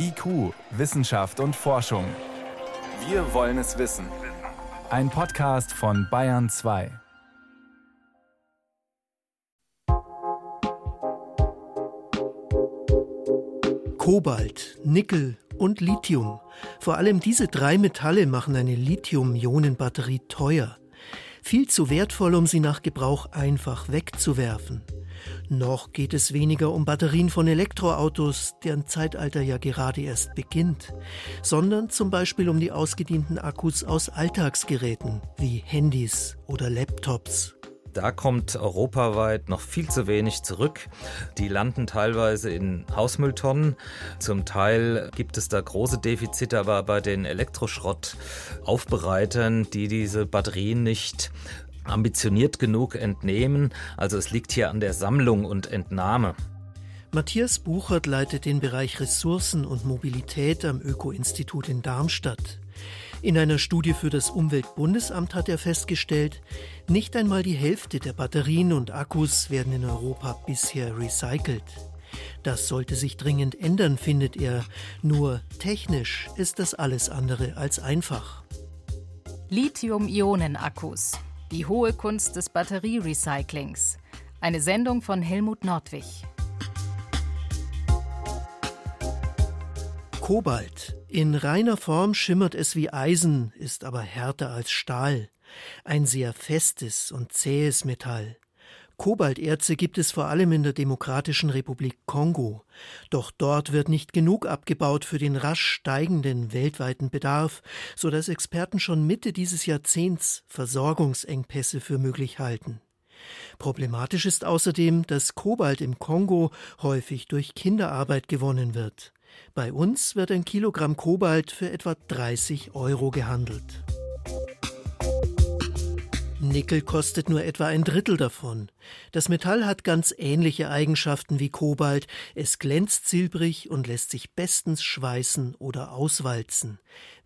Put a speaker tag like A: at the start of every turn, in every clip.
A: IQ, Wissenschaft und Forschung. Wir wollen es wissen. Ein Podcast von Bayern 2.
B: Kobalt, Nickel und Lithium. Vor allem diese drei Metalle machen eine Lithium-Ionen-Batterie teuer. Viel zu wertvoll, um sie nach Gebrauch einfach wegzuwerfen. Noch geht es weniger um Batterien von Elektroautos, deren Zeitalter ja gerade erst beginnt, sondern zum Beispiel um die ausgedienten Akkus aus Alltagsgeräten wie Handys oder Laptops.
C: Da kommt europaweit noch viel zu wenig zurück. Die landen teilweise in Hausmülltonnen. Zum Teil gibt es da große Defizite, aber bei den Elektroschrottaufbereitern, die diese Batterien nicht ambitioniert genug entnehmen. Also es liegt hier an der Sammlung und Entnahme.
B: Matthias Buchert leitet den Bereich Ressourcen und Mobilität am Öko-Institut in Darmstadt. In einer Studie für das Umweltbundesamt hat er festgestellt, nicht einmal die Hälfte der Batterien und Akkus werden in Europa bisher recycelt. Das sollte sich dringend ändern, findet er. Nur technisch ist das alles andere als einfach.
D: Lithium-Ionen-Akkus. Die hohe Kunst des Batterierecyclings. Eine Sendung von Helmut Nordwig.
B: Kobalt. In reiner Form schimmert es wie Eisen, ist aber härter als Stahl. Ein sehr festes und zähes Metall. Kobalterze gibt es vor allem in der Demokratischen Republik Kongo. Doch dort wird nicht genug abgebaut für den rasch steigenden weltweiten Bedarf, so dass Experten schon Mitte dieses Jahrzehnts Versorgungsengpässe für möglich halten. Problematisch ist außerdem, dass Kobalt im Kongo häufig durch Kinderarbeit gewonnen wird. Bei uns wird ein Kilogramm Kobalt für etwa 30 Euro gehandelt. Nickel kostet nur etwa ein Drittel davon. Das Metall hat ganz ähnliche Eigenschaften wie Kobalt. Es glänzt silbrig und lässt sich bestens schweißen oder auswalzen.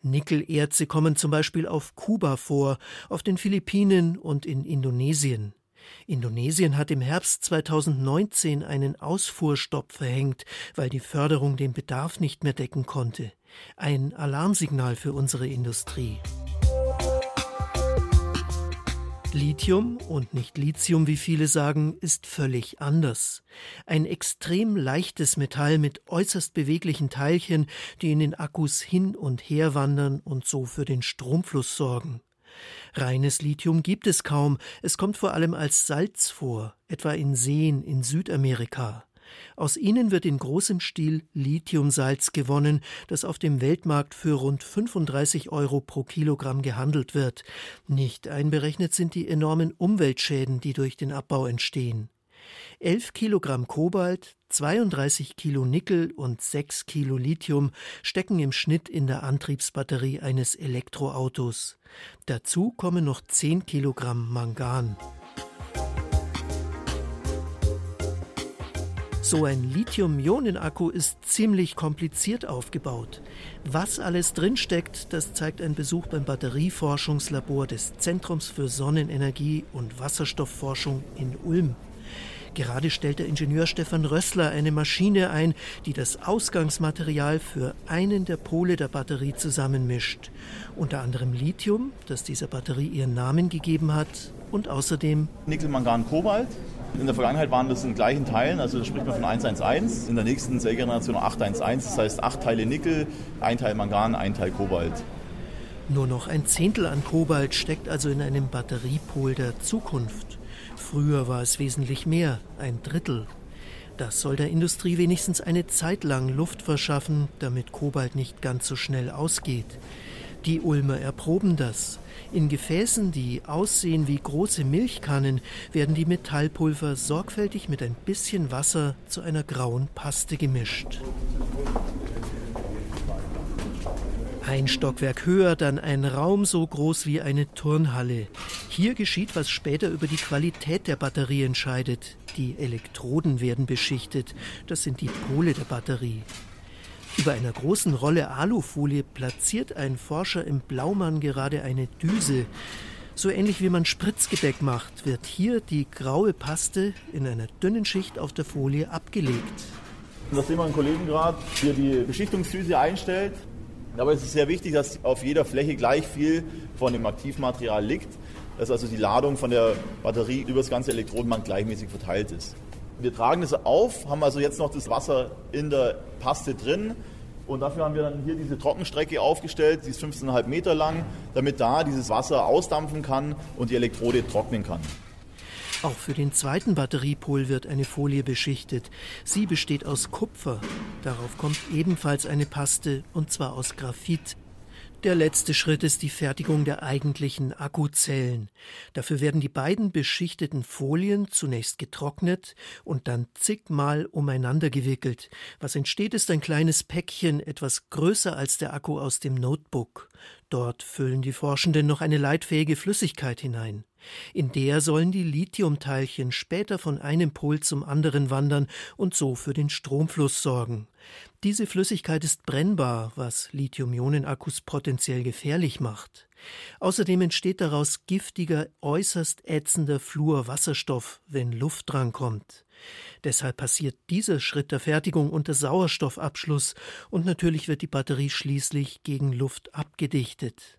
B: Nickelerze kommen zum Beispiel auf Kuba vor, auf den Philippinen und in Indonesien. Indonesien hat im Herbst 2019 einen Ausfuhrstopp verhängt, weil die Förderung den Bedarf nicht mehr decken konnte. Ein Alarmsignal für unsere Industrie. Lithium und nicht Lithium, wie viele sagen, ist völlig anders. Ein extrem leichtes Metall mit äußerst beweglichen Teilchen, die in den Akkus hin und her wandern und so für den Stromfluss sorgen. Reines Lithium gibt es kaum, es kommt vor allem als Salz vor, etwa in Seen in Südamerika. Aus ihnen wird in großem Stil Lithiumsalz gewonnen, das auf dem Weltmarkt für rund 35 Euro pro Kilogramm gehandelt wird. Nicht einberechnet sind die enormen Umweltschäden, die durch den Abbau entstehen. 11 Kilogramm Kobalt, 32 Kilo Nickel und 6 Kilo Lithium stecken im Schnitt in der Antriebsbatterie eines Elektroautos. Dazu kommen noch 10 Kilogramm Mangan. So ein Lithium-Ionen-Akku ist ziemlich kompliziert aufgebaut. Was alles drinsteckt, das zeigt ein Besuch beim Batterieforschungslabor des Zentrums für Sonnenenergie und Wasserstoffforschung in Ulm. Gerade stellt der Ingenieur Stefan Rössler eine Maschine ein, die das Ausgangsmaterial für einen der Pole der Batterie zusammenmischt. Unter anderem Lithium, das dieser Batterie ihren Namen gegeben hat, und außerdem
E: Nickel, Mangan, Kobalt. In der Vergangenheit waren das in gleichen Teilen, also da spricht man von 111. In der nächsten Zellgeneration 811, das heißt acht Teile Nickel, ein Teil Mangan, ein Teil Kobalt.
B: Nur noch ein Zehntel an Kobalt steckt also in einem Batteriepol der Zukunft. Früher war es wesentlich mehr, ein Drittel. Das soll der Industrie wenigstens eine Zeit lang Luft verschaffen, damit Kobalt nicht ganz so schnell ausgeht. Die Ulmer erproben das. In Gefäßen, die aussehen wie große Milchkannen, werden die Metallpulver sorgfältig mit ein bisschen Wasser zu einer grauen Paste gemischt. Ein Stockwerk höher, dann ein Raum so groß wie eine Turnhalle. Hier geschieht, was später über die Qualität der Batterie entscheidet. Die Elektroden werden beschichtet. Das sind die Pole der Batterie. Über einer großen Rolle Alufolie platziert ein Forscher im Blaumann gerade eine Düse. So ähnlich wie man Spritzgebäck macht, wird hier die graue Paste in einer dünnen Schicht auf der Folie abgelegt.
E: Da sehen wir einen Kollegen gerade, hier die Beschichtungsdüse einstellt. Es ist sehr wichtig, dass auf jeder Fläche gleich viel von dem Aktivmaterial liegt, dass also die Ladung von der Batterie über das ganze Elektrodenband gleichmäßig verteilt ist. Wir tragen das auf, haben also jetzt noch das Wasser in der Paste drin und dafür haben wir dann hier diese Trockenstrecke aufgestellt, die ist 15,5 Meter lang, damit da dieses Wasser ausdampfen kann und die Elektrode trocknen kann.
B: Auch für den zweiten Batteriepol wird eine Folie beschichtet. Sie besteht aus Kupfer. Darauf kommt ebenfalls eine Paste, und zwar aus Graphit. Der letzte Schritt ist die Fertigung der eigentlichen Akkuzellen. Dafür werden die beiden beschichteten Folien zunächst getrocknet und dann zigmal umeinander gewickelt. Was entsteht, ist ein kleines Päckchen, etwas größer als der Akku aus dem Notebook. Dort füllen die Forschenden noch eine leitfähige Flüssigkeit hinein. In der sollen die Lithiumteilchen später von einem Pol zum anderen wandern und so für den Stromfluss sorgen. Diese Flüssigkeit ist brennbar, was Lithium-Ionen-Akkus potenziell gefährlich macht. Außerdem entsteht daraus giftiger, äußerst ätzender Fluorwasserstoff, wenn Luft drankommt. Deshalb passiert dieser Schritt der Fertigung unter Sauerstoffabschluss und natürlich wird die Batterie schließlich gegen Luft abgedichtet.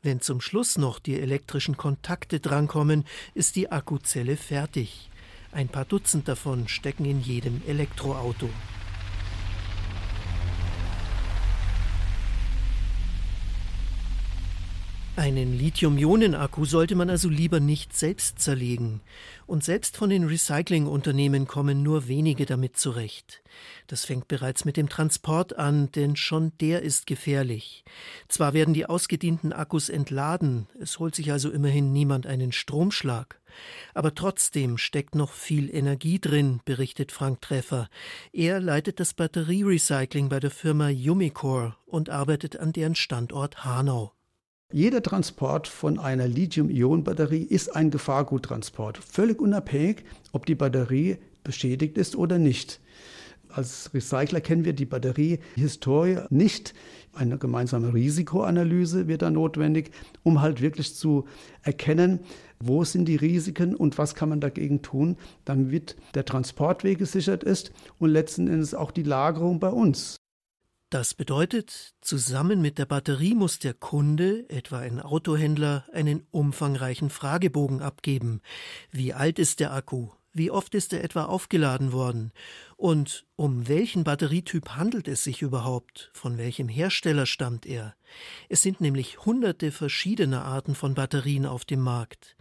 B: Wenn zum Schluss noch die elektrischen Kontakte drankommen, ist die Akkuzelle fertig. Ein paar Dutzend davon stecken in jedem Elektroauto. Einen Lithium-Ionen-Akku sollte man also lieber nicht selbst zerlegen. Und selbst von den Recyclingunternehmen kommen nur wenige damit zurecht. Das fängt bereits mit dem Transport an, denn schon der ist gefährlich. Zwar werden die ausgedienten Akkus entladen, es holt sich also immerhin niemand einen Stromschlag. Aber trotzdem steckt noch viel Energie drin, berichtet Frank Treffer. Er leitet das Batterierecycling bei der Firma Umicore und arbeitet an deren Standort Hanau.
F: Jeder Transport von einer Lithium-Ionen-Batterie ist ein Gefahrguttransport, völlig unabhängig, ob die Batterie beschädigt ist oder nicht. Als Recycler kennen wir die Batteriehistorie nicht. Eine gemeinsame Risikoanalyse wird da notwendig, um halt wirklich zu erkennen, wo sind die Risiken und was kann man dagegen tun, damit der Transportweg gesichert ist und letzten Endes auch die Lagerung bei uns.
B: Das bedeutet, zusammen mit der Batterie muss der Kunde, etwa ein Autohändler, einen umfangreichen Fragebogen abgeben. Wie alt ist der Akku? Wie oft ist er etwa aufgeladen worden? Und um welchen Batterietyp handelt es sich überhaupt? Von welchem Hersteller stammt er? Es sind nämlich hunderte verschiedene Arten von Batterien auf dem Markt.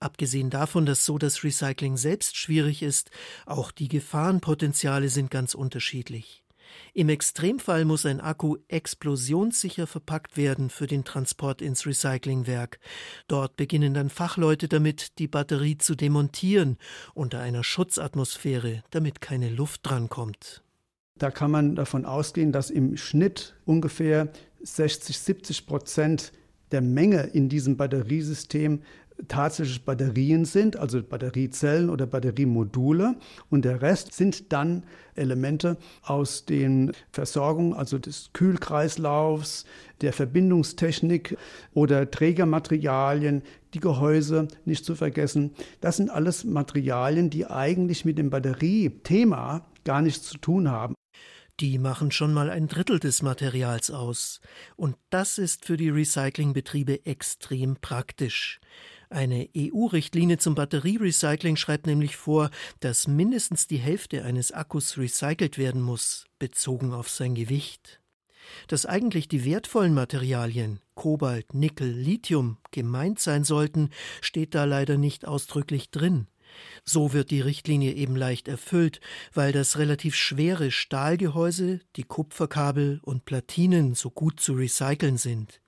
B: Abgesehen davon, dass so das Recycling selbst schwierig ist, auch die Gefahrenpotenziale sind ganz unterschiedlich. Im Extremfall muss ein Akku explosionssicher verpackt werden für den Transport ins Recyclingwerk. Dort beginnen dann Fachleute damit, die Batterie zu demontieren unter einer Schutzatmosphäre, damit keine Luft drankommt.
F: Da kann man davon ausgehen, dass im Schnitt ungefähr 60, 70 Prozent der Menge in diesem Batteriesystem tatsächlich Batterien sind, also Batteriezellen oder Batteriemodule. Und der Rest sind dann Elemente aus den Versorgung, also des Kühlkreislaufs, der Verbindungstechnik oder Trägermaterialien, die Gehäuse nicht zu vergessen. Das sind alles Materialien, die eigentlich mit dem Batteriethema gar nichts zu tun haben.
B: Die machen schon mal ein Drittel des Materials aus. Und das ist für die Recyclingbetriebe extrem praktisch. Eine EU-Richtlinie zum Batterierecycling schreibt nämlich vor, dass mindestens die Hälfte eines Akkus recycelt werden muss, bezogen auf sein Gewicht. Dass eigentlich die wertvollen Materialien Kobalt, Nickel, Lithium gemeint sein sollten, steht da leider nicht ausdrücklich drin. So wird die Richtlinie eben leicht erfüllt, weil das relativ schwere Stahlgehäuse, die Kupferkabel und Platinen so gut zu recyceln sind.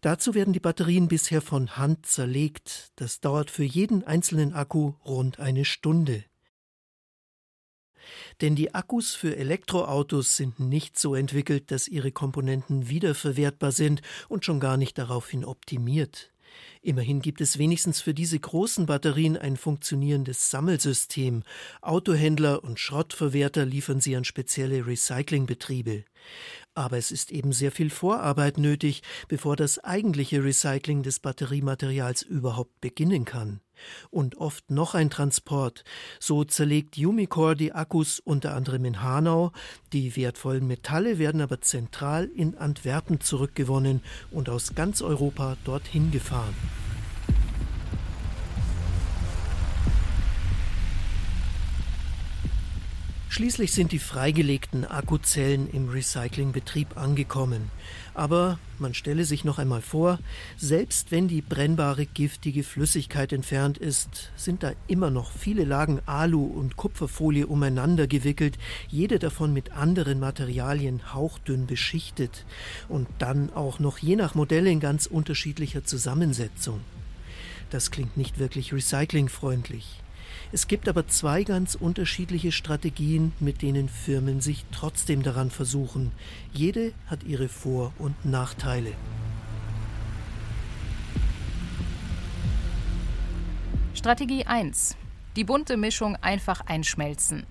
B: Dazu werden die Batterien bisher von Hand zerlegt. Das dauert für jeden einzelnen Akku rund eine Stunde. Denn die Akkus für Elektroautos sind nicht so entwickelt, dass ihre Komponenten wiederverwertbar sind und schon gar nicht daraufhin optimiert. Immerhin gibt es wenigstens für diese großen Batterien ein funktionierendes Sammelsystem. Autohändler und Schrottverwerter liefern sie an spezielle Recyclingbetriebe. Aber es ist eben sehr viel Vorarbeit nötig, bevor das eigentliche Recycling des Batteriematerials überhaupt beginnen kann. Und oft noch ein Transport. So zerlegt Umicore die Akkus unter anderem in Hanau. Die wertvollen Metalle werden aber zentral in Antwerpen zurückgewonnen und aus ganz Europa dorthin gefahren. Schließlich sind die freigelegten Akkuzellen im Recyclingbetrieb angekommen. Aber man stelle sich noch einmal vor, selbst wenn die brennbare giftige Flüssigkeit entfernt ist, sind da immer noch viele Lagen Alu und Kupferfolie umeinander gewickelt, jede davon mit anderen Materialien hauchdünn beschichtet und dann auch noch je nach Modell in ganz unterschiedlicher Zusammensetzung. Das klingt nicht wirklich recyclingfreundlich. Es gibt aber zwei ganz unterschiedliche Strategien, mit denen Firmen sich trotzdem daran versuchen. Jede hat ihre Vor- und Nachteile.
D: Strategie 1. Die bunte Mischung einfach einschmelzen.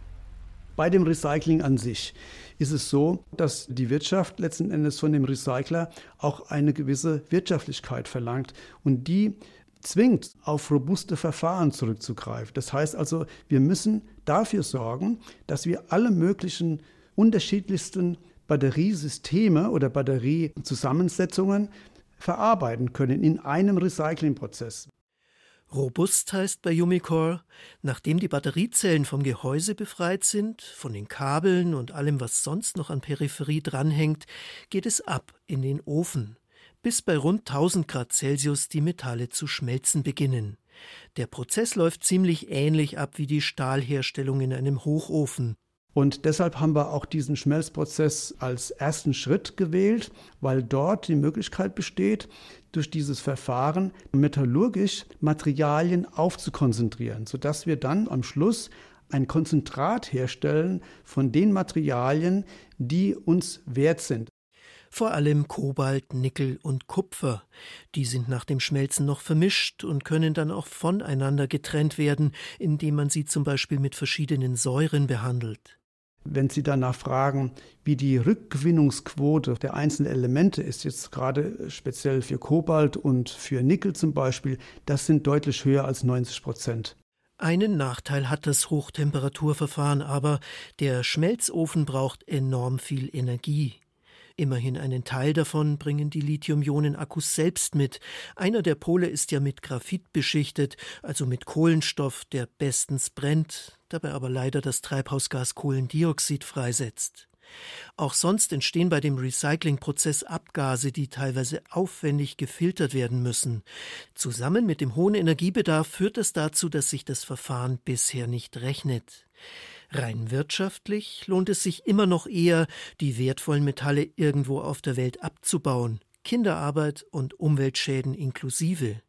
F: Bei dem Recycling an sich ist es so, dass die Wirtschaft letzten Endes von dem Recycler auch eine gewisse Wirtschaftlichkeit verlangt. Und die zwingt, auf robuste Verfahren zurückzugreifen. Das heißt also, wir müssen dafür sorgen, dass wir alle möglichen unterschiedlichsten Batteriesysteme oder Batteriezusammensetzungen verarbeiten können in einem Recyclingprozess.
B: Robust heißt bei Umicore, nachdem die Batteriezellen vom Gehäuse befreit sind, von den Kabeln und allem, was sonst noch an Peripherie dranhängt, geht es ab in den Ofen bis bei rund 1000 Grad Celsius die Metalle zu schmelzen beginnen. Der Prozess läuft ziemlich ähnlich ab wie die Stahlherstellung in einem Hochofen.
F: Und deshalb haben wir auch diesen Schmelzprozess als ersten Schritt gewählt, weil dort die Möglichkeit besteht, durch dieses Verfahren metallurgisch Materialien aufzukonzentrieren, sodass wir dann am Schluss ein Konzentrat herstellen von den Materialien, die uns wert sind
B: vor allem Kobalt, Nickel und Kupfer. Die sind nach dem Schmelzen noch vermischt und können dann auch voneinander getrennt werden, indem man sie zum Beispiel mit verschiedenen Säuren behandelt.
F: Wenn Sie danach fragen, wie die Rückgewinnungsquote der einzelnen Elemente ist, jetzt gerade speziell für Kobalt und für Nickel zum Beispiel, das sind deutlich höher als 90 Prozent.
B: Einen Nachteil hat das Hochtemperaturverfahren aber, der Schmelzofen braucht enorm viel Energie. Immerhin einen Teil davon bringen die Lithium-Ionen-Akkus selbst mit. Einer der Pole ist ja mit Graphit beschichtet, also mit Kohlenstoff, der bestens brennt, dabei aber leider das Treibhausgas Kohlendioxid freisetzt. Auch sonst entstehen bei dem Recyclingprozess Abgase, die teilweise aufwendig gefiltert werden müssen. Zusammen mit dem hohen Energiebedarf führt das dazu, dass sich das Verfahren bisher nicht rechnet. Rein wirtschaftlich lohnt es sich immer noch eher, die wertvollen Metalle irgendwo auf der Welt abzubauen, Kinderarbeit und Umweltschäden inklusive.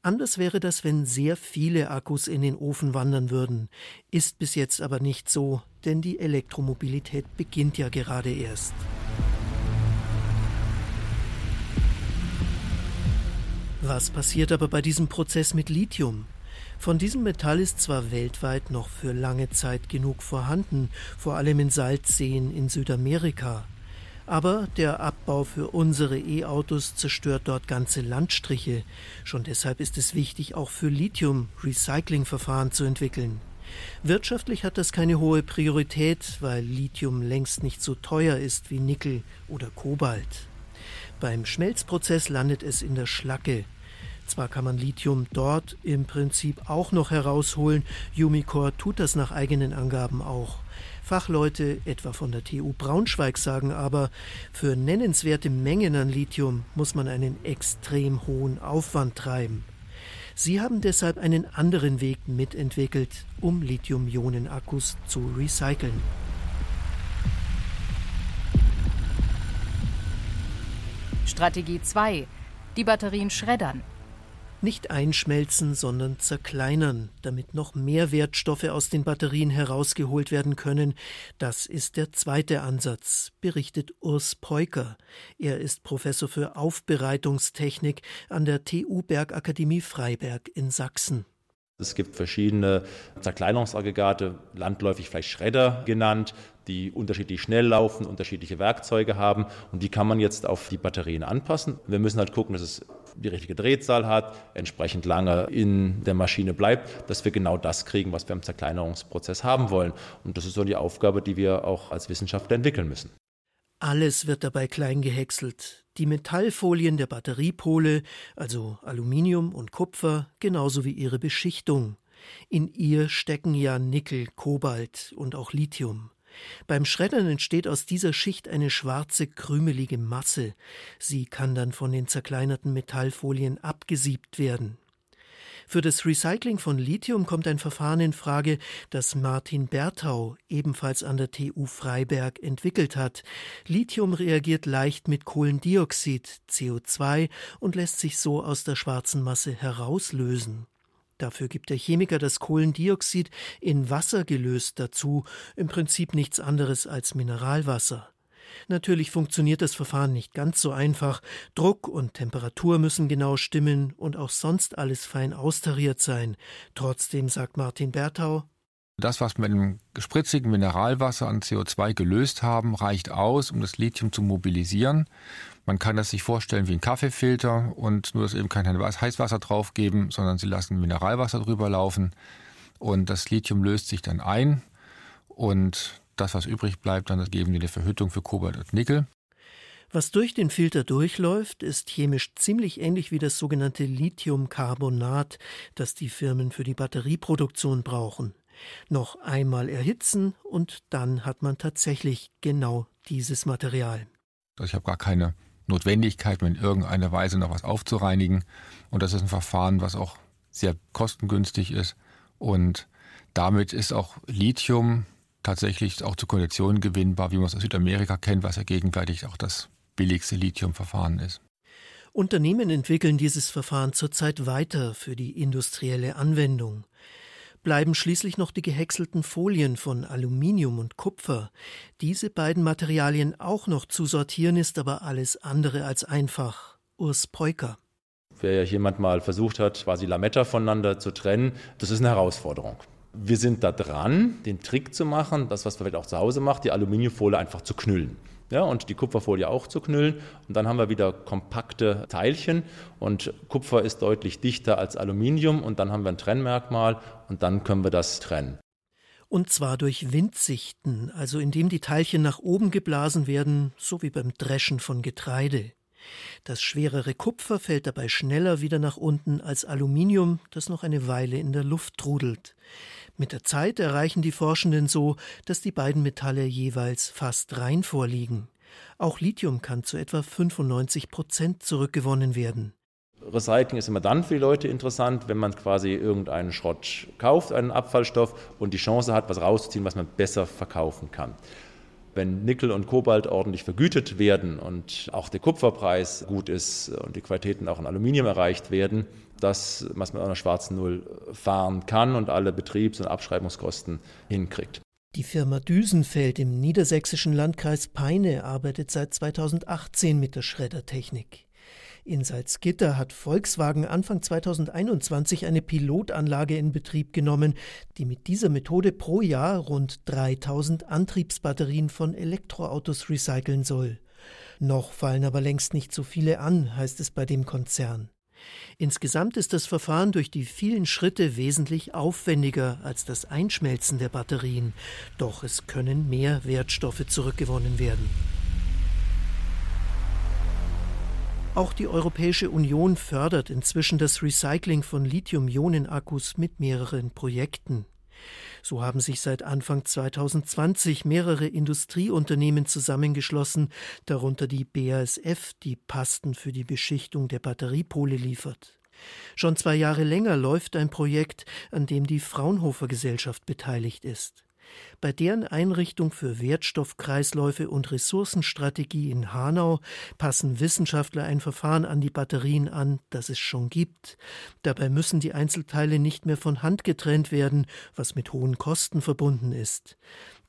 B: Anders wäre das, wenn sehr viele Akkus in den Ofen wandern würden. Ist bis jetzt aber nicht so, denn die Elektromobilität beginnt ja gerade erst. Was passiert aber bei diesem Prozess mit Lithium? Von diesem Metall ist zwar weltweit noch für lange Zeit genug vorhanden, vor allem in Salzseen in Südamerika, aber der Abbau für unsere E-Autos zerstört dort ganze Landstriche. Schon deshalb ist es wichtig, auch für Lithium Recyclingverfahren zu entwickeln. Wirtschaftlich hat das keine hohe Priorität, weil Lithium längst nicht so teuer ist wie Nickel oder Kobalt. Beim Schmelzprozess landet es in der Schlacke, zwar kann man Lithium dort im Prinzip auch noch herausholen, Umicore tut das nach eigenen Angaben auch. Fachleute, etwa von der TU Braunschweig, sagen aber, für nennenswerte Mengen an Lithium muss man einen extrem hohen Aufwand treiben. Sie haben deshalb einen anderen Weg mitentwickelt, um Lithium-Ionen-Akkus zu recyceln.
D: Strategie 2. Die Batterien schreddern.
B: Nicht einschmelzen, sondern zerkleinern, damit noch mehr Wertstoffe aus den Batterien herausgeholt werden können. Das ist der zweite Ansatz, berichtet Urs Peuker. Er ist Professor für Aufbereitungstechnik an der TU Bergakademie Freiberg in Sachsen.
G: Es gibt verschiedene Zerkleinerungsaggregate, landläufig vielleicht Schredder genannt, die unterschiedlich schnell laufen, unterschiedliche Werkzeuge haben und die kann man jetzt auf die Batterien anpassen. Wir müssen halt gucken, dass es die richtige Drehzahl hat, entsprechend lange in der Maschine bleibt, dass wir genau das kriegen, was wir im Zerkleinerungsprozess haben wollen. Und das ist so die Aufgabe, die wir auch als Wissenschaftler entwickeln müssen.
B: Alles wird dabei klein gehäckselt. Die Metallfolien der Batteriepole, also Aluminium und Kupfer, genauso wie ihre Beschichtung. In ihr stecken ja Nickel, Kobalt und auch Lithium. Beim Schreddern entsteht aus dieser Schicht eine schwarze, krümelige Masse. Sie kann dann von den zerkleinerten Metallfolien abgesiebt werden. Für das Recycling von Lithium kommt ein Verfahren in Frage, das Martin Berthau ebenfalls an der TU Freiberg entwickelt hat. Lithium reagiert leicht mit Kohlendioxid, CO2 und lässt sich so aus der schwarzen Masse herauslösen. Dafür gibt der Chemiker das Kohlendioxid in Wasser gelöst dazu, im Prinzip nichts anderes als Mineralwasser. Natürlich funktioniert das Verfahren nicht ganz so einfach. Druck und Temperatur müssen genau stimmen und auch sonst alles fein austariert sein. Trotzdem sagt Martin Berthau,
H: das, was wir mit dem spritzigen Mineralwasser an CO2 gelöst haben, reicht aus, um das Lithium zu mobilisieren. Man kann das sich vorstellen wie ein Kaffeefilter und nur, dass eben kein Heißwasser draufgeben, sondern sie lassen Mineralwasser drüber laufen und das Lithium löst sich dann ein und das, was übrig bleibt, dann geben die eine Verhüttung für Kobalt und Nickel.
B: Was durch den Filter durchläuft, ist chemisch ziemlich ähnlich wie das sogenannte Lithiumcarbonat, das die Firmen für die Batterieproduktion brauchen. Noch einmal erhitzen und dann hat man tatsächlich genau dieses Material.
H: Also ich habe gar keine Notwendigkeit, mir in irgendeiner Weise noch was aufzureinigen. Und das ist ein Verfahren, was auch sehr kostengünstig ist. Und damit ist auch Lithium tatsächlich auch zu Konditionen gewinnbar, wie man es aus Südamerika kennt, was ja gegenwärtig auch das billigste Lithiumverfahren ist.
B: Unternehmen entwickeln dieses Verfahren zurzeit weiter für die industrielle Anwendung. Bleiben schließlich noch die gehäckselten Folien von Aluminium und Kupfer. Diese beiden Materialien auch noch zu sortieren, ist aber alles andere als einfach. Urs Peuker.
G: Wer jemand mal versucht hat, quasi Lametta voneinander zu trennen, das ist eine Herausforderung. Wir sind da dran, den Trick zu machen, das, was man vielleicht auch zu Hause macht, die Aluminiumfolie einfach zu knüllen. Ja, und die Kupferfolie auch zu knüllen. Und dann haben wir wieder kompakte Teilchen. Und Kupfer ist deutlich dichter als Aluminium. Und dann haben wir ein Trennmerkmal. Und dann können wir das trennen.
B: Und zwar durch Windsichten, also indem die Teilchen nach oben geblasen werden, so wie beim Dreschen von Getreide. Das schwerere Kupfer fällt dabei schneller wieder nach unten als Aluminium, das noch eine Weile in der Luft trudelt. Mit der Zeit erreichen die Forschenden so, dass die beiden Metalle jeweils fast rein vorliegen. Auch Lithium kann zu etwa 95 Prozent zurückgewonnen werden.
G: Recycling ist immer dann für die Leute interessant, wenn man quasi irgendeinen Schrott kauft, einen Abfallstoff und die Chance hat, was rauszuziehen, was man besser verkaufen kann. Wenn Nickel und Kobalt ordentlich vergütet werden und auch der Kupferpreis gut ist und die Qualitäten auch in Aluminium erreicht werden, das, was man mit einer schwarzen Null fahren kann und alle Betriebs- und Abschreibungskosten hinkriegt.
B: Die Firma Düsenfeld im niedersächsischen Landkreis Peine arbeitet seit 2018 mit der Schreddertechnik. In Salzgitter hat Volkswagen Anfang 2021 eine Pilotanlage in Betrieb genommen, die mit dieser Methode pro Jahr rund 3000 Antriebsbatterien von Elektroautos recyceln soll. Noch fallen aber längst nicht so viele an, heißt es bei dem Konzern. Insgesamt ist das Verfahren durch die vielen Schritte wesentlich aufwendiger als das Einschmelzen der Batterien, doch es können mehr Wertstoffe zurückgewonnen werden. Auch die Europäische Union fördert inzwischen das Recycling von Lithium-Ionen-Akkus mit mehreren Projekten. So haben sich seit Anfang 2020 mehrere Industrieunternehmen zusammengeschlossen, darunter die BASF, die Pasten für die Beschichtung der Batteriepole liefert. Schon zwei Jahre länger läuft ein Projekt, an dem die Fraunhofer Gesellschaft beteiligt ist. Bei deren Einrichtung für Wertstoffkreisläufe und Ressourcenstrategie in Hanau passen Wissenschaftler ein Verfahren an die Batterien an, das es schon gibt. Dabei müssen die Einzelteile nicht mehr von Hand getrennt werden, was mit hohen Kosten verbunden ist.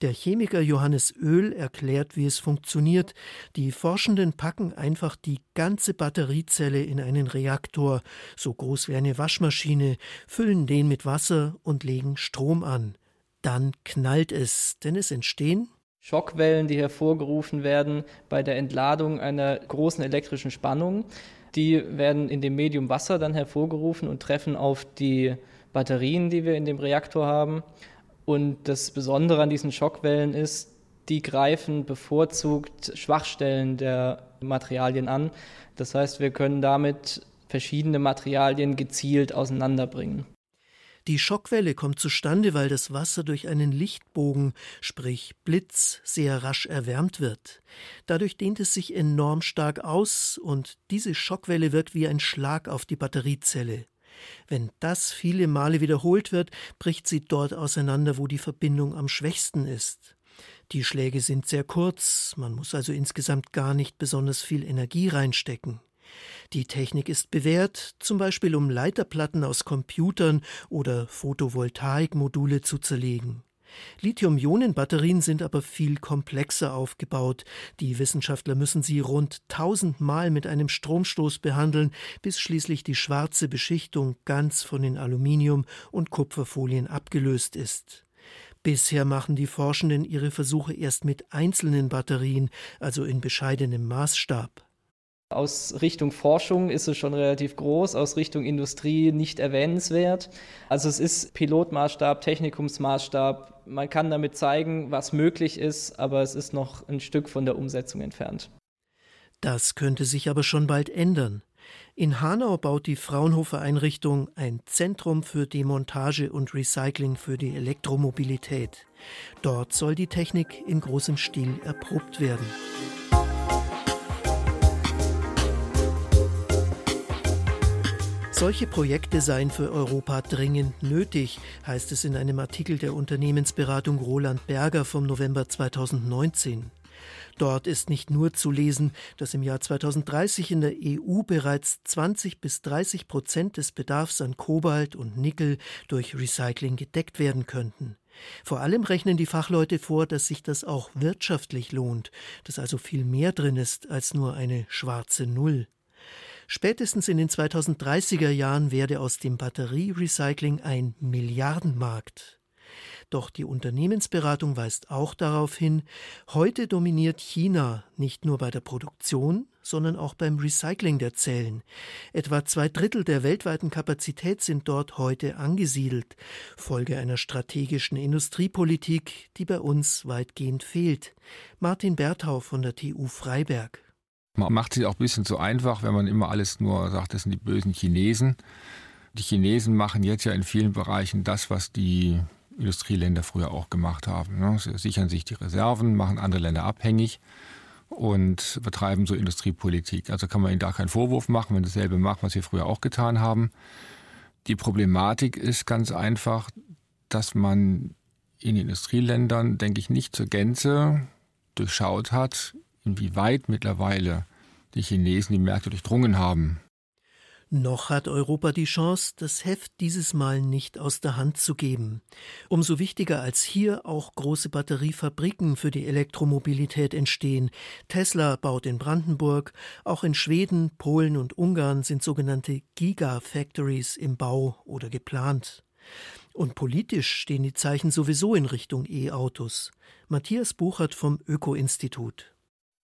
B: Der Chemiker Johannes Öl erklärt, wie es funktioniert. Die Forschenden packen einfach die ganze Batteriezelle in einen Reaktor, so groß wie eine Waschmaschine, füllen den mit Wasser und legen Strom an. Dann knallt es, denn es entstehen
I: Schockwellen, die hervorgerufen werden bei der Entladung einer großen elektrischen Spannung. Die werden in dem Medium Wasser dann hervorgerufen und treffen auf die Batterien, die wir in dem Reaktor haben. Und das Besondere an diesen Schockwellen ist, die greifen bevorzugt Schwachstellen der Materialien an. Das heißt, wir können damit verschiedene Materialien gezielt auseinanderbringen.
B: Die Schockwelle kommt zustande, weil das Wasser durch einen Lichtbogen, sprich Blitz, sehr rasch erwärmt wird. Dadurch dehnt es sich enorm stark aus und diese Schockwelle wirkt wie ein Schlag auf die Batteriezelle. Wenn das viele Male wiederholt wird, bricht sie dort auseinander, wo die Verbindung am schwächsten ist. Die Schläge sind sehr kurz, man muss also insgesamt gar nicht besonders viel Energie reinstecken. Die Technik ist bewährt, zum Beispiel um Leiterplatten aus Computern oder Photovoltaikmodule zu zerlegen. Lithium-Ionen-Batterien sind aber viel komplexer aufgebaut. Die Wissenschaftler müssen sie rund tausendmal mit einem Stromstoß behandeln, bis schließlich die schwarze Beschichtung ganz von den Aluminium- und Kupferfolien abgelöst ist. Bisher machen die Forschenden ihre Versuche erst mit einzelnen Batterien, also in bescheidenem Maßstab.
I: Aus Richtung Forschung ist es schon relativ groß, aus Richtung Industrie nicht erwähnenswert. Also es ist Pilotmaßstab, Technikumsmaßstab. Man kann damit zeigen, was möglich ist, aber es ist noch ein Stück von der Umsetzung entfernt.
B: Das könnte sich aber schon bald ändern. In Hanau baut die Fraunhofer Einrichtung ein Zentrum für Demontage und Recycling für die Elektromobilität. Dort soll die Technik in großem Stil erprobt werden. Solche Projekte seien für Europa dringend nötig, heißt es in einem Artikel der Unternehmensberatung Roland Berger vom November 2019. Dort ist nicht nur zu lesen, dass im Jahr 2030 in der EU bereits 20 bis 30 Prozent des Bedarfs an Kobalt und Nickel durch Recycling gedeckt werden könnten. Vor allem rechnen die Fachleute vor, dass sich das auch wirtschaftlich lohnt, dass also viel mehr drin ist als nur eine schwarze Null. Spätestens in den 2030er Jahren werde aus dem Batterierecycling ein Milliardenmarkt. Doch die Unternehmensberatung weist auch darauf hin, heute dominiert China nicht nur bei der Produktion, sondern auch beim Recycling der Zellen. Etwa zwei Drittel der weltweiten Kapazität sind dort heute angesiedelt, Folge einer strategischen Industriepolitik, die bei uns weitgehend fehlt. Martin Berthau von der TU Freiberg.
H: Man macht sich auch ein bisschen zu einfach, wenn man immer alles nur sagt, das sind die bösen Chinesen. Die Chinesen machen jetzt ja in vielen Bereichen das, was die Industrieländer früher auch gemacht haben. Ne? Sie sichern sich die Reserven, machen andere Länder abhängig und betreiben so Industriepolitik. Also kann man ihnen da keinen Vorwurf machen, wenn dasselbe machen, was sie früher auch getan haben. Die Problematik ist ganz einfach, dass man in Industrieländern, denke ich, nicht zur Gänze durchschaut hat, inwieweit mittlerweile die Chinesen die Märkte durchdrungen haben.
B: Noch hat Europa die Chance, das Heft dieses Mal nicht aus der Hand zu geben. Umso wichtiger, als hier auch große Batteriefabriken für die Elektromobilität entstehen. Tesla baut in Brandenburg, auch in Schweden, Polen und Ungarn sind sogenannte Gigafactories im Bau oder geplant. Und politisch stehen die Zeichen sowieso in Richtung E-Autos. Matthias Buchert vom Öko-Institut.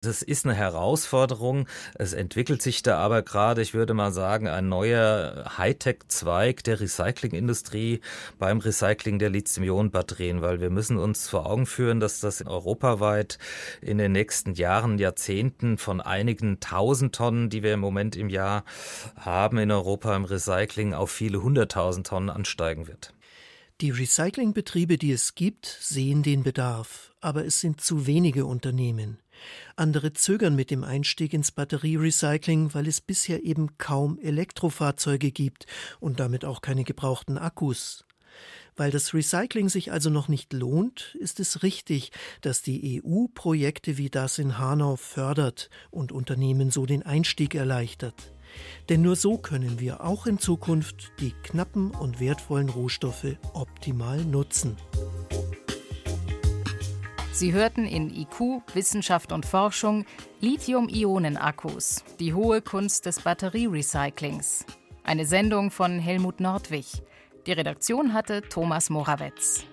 C: Das ist eine Herausforderung. Es entwickelt sich da aber gerade, ich würde mal sagen, ein neuer Hightech-Zweig der Recyclingindustrie beim Recycling der Lithium-Ionen-Batterien, weil wir müssen uns vor Augen führen, dass das europaweit in den nächsten Jahren, Jahrzehnten von einigen tausend Tonnen, die wir im Moment im Jahr haben in Europa im Recycling, auf viele hunderttausend Tonnen ansteigen wird.
B: Die Recyclingbetriebe, die es gibt, sehen den Bedarf, aber es sind zu wenige Unternehmen. Andere zögern mit dem Einstieg ins Batterierecycling, weil es bisher eben kaum Elektrofahrzeuge gibt und damit auch keine gebrauchten Akkus. Weil das Recycling sich also noch nicht lohnt, ist es richtig, dass die EU Projekte wie das in Hanau fördert und Unternehmen so den Einstieg erleichtert. Denn nur so können wir auch in Zukunft die knappen und wertvollen Rohstoffe optimal nutzen.
D: Sie hörten in IQ Wissenschaft und Forschung Lithium-Ionen-Akkus, die hohe Kunst des Batterierecyclings. Eine Sendung von Helmut Nordwig. Die Redaktion hatte Thomas Morawetz.